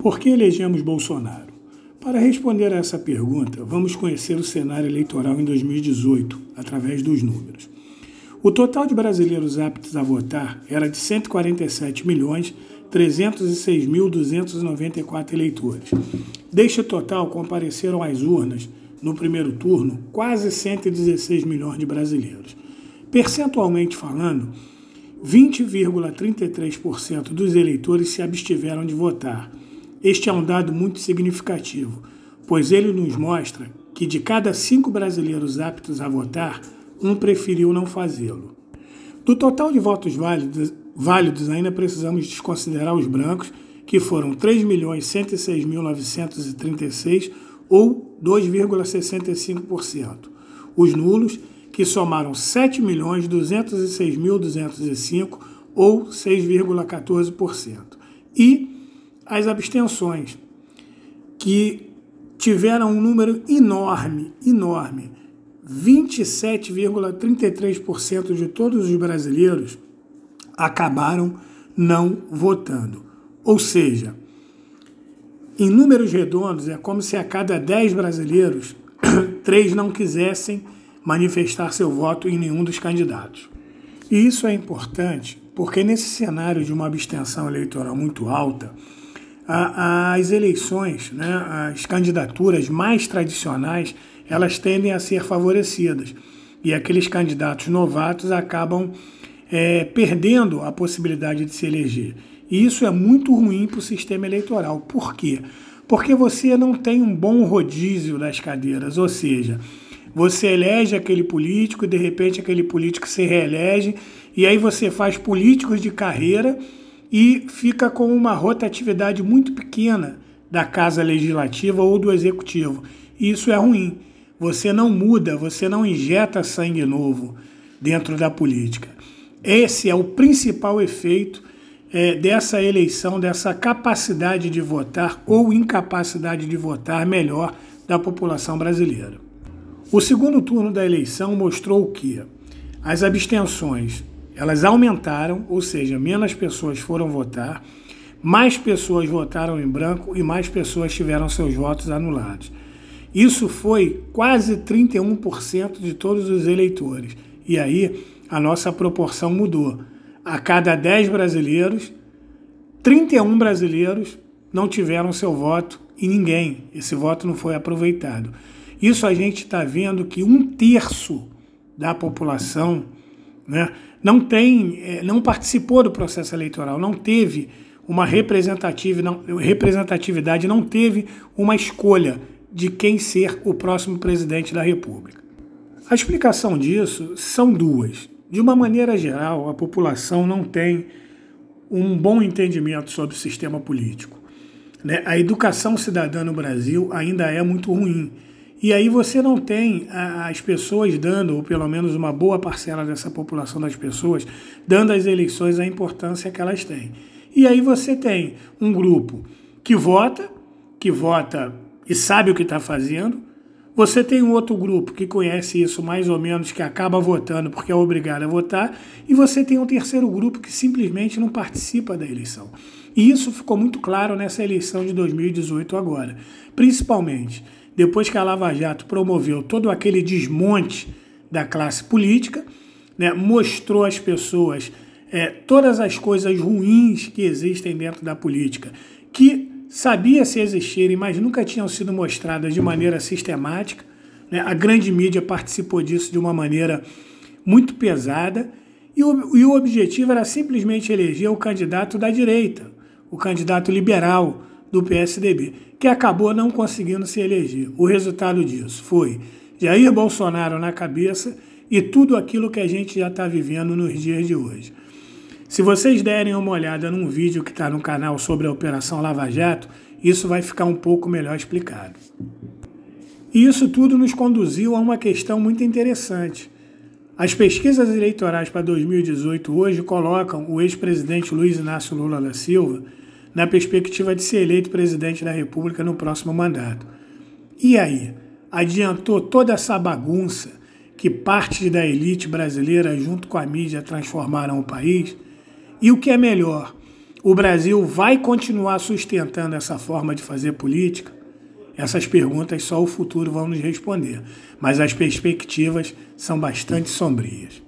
Por que elegemos Bolsonaro? Para responder a essa pergunta, vamos conhecer o cenário eleitoral em 2018, através dos números. O total de brasileiros aptos a votar era de 147 milhões 306.294 eleitores. Deste total, compareceram às urnas, no primeiro turno, quase 116 milhões de brasileiros. Percentualmente falando, 20,33% dos eleitores se abstiveram de votar, este é um dado muito significativo, pois ele nos mostra que de cada cinco brasileiros aptos a votar, um preferiu não fazê-lo. Do total de votos válidos, válidos, ainda precisamos desconsiderar os brancos, que foram 3.106.936, ou 2,65%. Os nulos, que somaram 7.206.205, ou 6,14%. E as abstenções, que tiveram um número enorme, enorme. 27,33% de todos os brasileiros acabaram não votando. Ou seja, em números redondos, é como se a cada 10 brasileiros, três não quisessem manifestar seu voto em nenhum dos candidatos. E isso é importante porque, nesse cenário de uma abstenção eleitoral muito alta, as eleições, né, as candidaturas mais tradicionais, elas tendem a ser favorecidas. E aqueles candidatos novatos acabam é, perdendo a possibilidade de se eleger. E isso é muito ruim para o sistema eleitoral. Por quê? Porque você não tem um bom rodízio das cadeiras, ou seja, você elege aquele político e de repente aquele político se reelege, e aí você faz políticos de carreira e fica com uma rotatividade muito pequena da Casa Legislativa ou do Executivo. E isso é ruim. Você não muda, você não injeta sangue novo dentro da política. Esse é o principal efeito é, dessa eleição, dessa capacidade de votar ou incapacidade de votar melhor da população brasileira. O segundo turno da eleição mostrou que as abstenções elas aumentaram, ou seja, menos pessoas foram votar, mais pessoas votaram em branco e mais pessoas tiveram seus votos anulados. Isso foi quase 31% de todos os eleitores. E aí a nossa proporção mudou. A cada 10 brasileiros, 31 brasileiros não tiveram seu voto e ninguém, esse voto não foi aproveitado. Isso a gente está vendo que um terço da população né, não tem, é, não participou do processo eleitoral, não teve uma representatividade, não teve uma escolha de quem ser o próximo presidente da República. A explicação disso são duas. De uma maneira geral, a população não tem um bom entendimento sobre o sistema político. Né? A educação cidadã no Brasil ainda é muito ruim. E aí você não tem as pessoas dando, ou pelo menos uma boa parcela dessa população das pessoas, dando às eleições a importância que elas têm. E aí você tem um grupo que vota, que vota e sabe o que está fazendo. Você tem um outro grupo que conhece isso mais ou menos, que acaba votando porque é obrigado a votar. E você tem um terceiro grupo que simplesmente não participa da eleição. E isso ficou muito claro nessa eleição de 2018 agora. Principalmente depois que a Lava Jato promoveu todo aquele desmonte da classe política, né, mostrou às pessoas é, todas as coisas ruins que existem dentro da política, que sabia se existirem, mas nunca tinham sido mostradas de maneira sistemática. Né? A grande mídia participou disso de uma maneira muito pesada, e o, e o objetivo era simplesmente eleger o candidato da direita, o candidato liberal do PSDB que acabou não conseguindo se eleger. O resultado disso foi Jair Bolsonaro na cabeça e tudo aquilo que a gente já está vivendo nos dias de hoje. Se vocês derem uma olhada num vídeo que está no canal sobre a Operação Lava Jato, isso vai ficar um pouco melhor explicado. E isso tudo nos conduziu a uma questão muito interessante. As pesquisas eleitorais para 2018 hoje colocam o ex-presidente Luiz Inácio Lula da Silva na perspectiva de ser eleito presidente da República no próximo mandato. E aí? Adiantou toda essa bagunça que parte da elite brasileira, junto com a mídia, transformaram o país? E o que é melhor? O Brasil vai continuar sustentando essa forma de fazer política? Essas perguntas só o futuro vão nos responder, mas as perspectivas são bastante sombrias.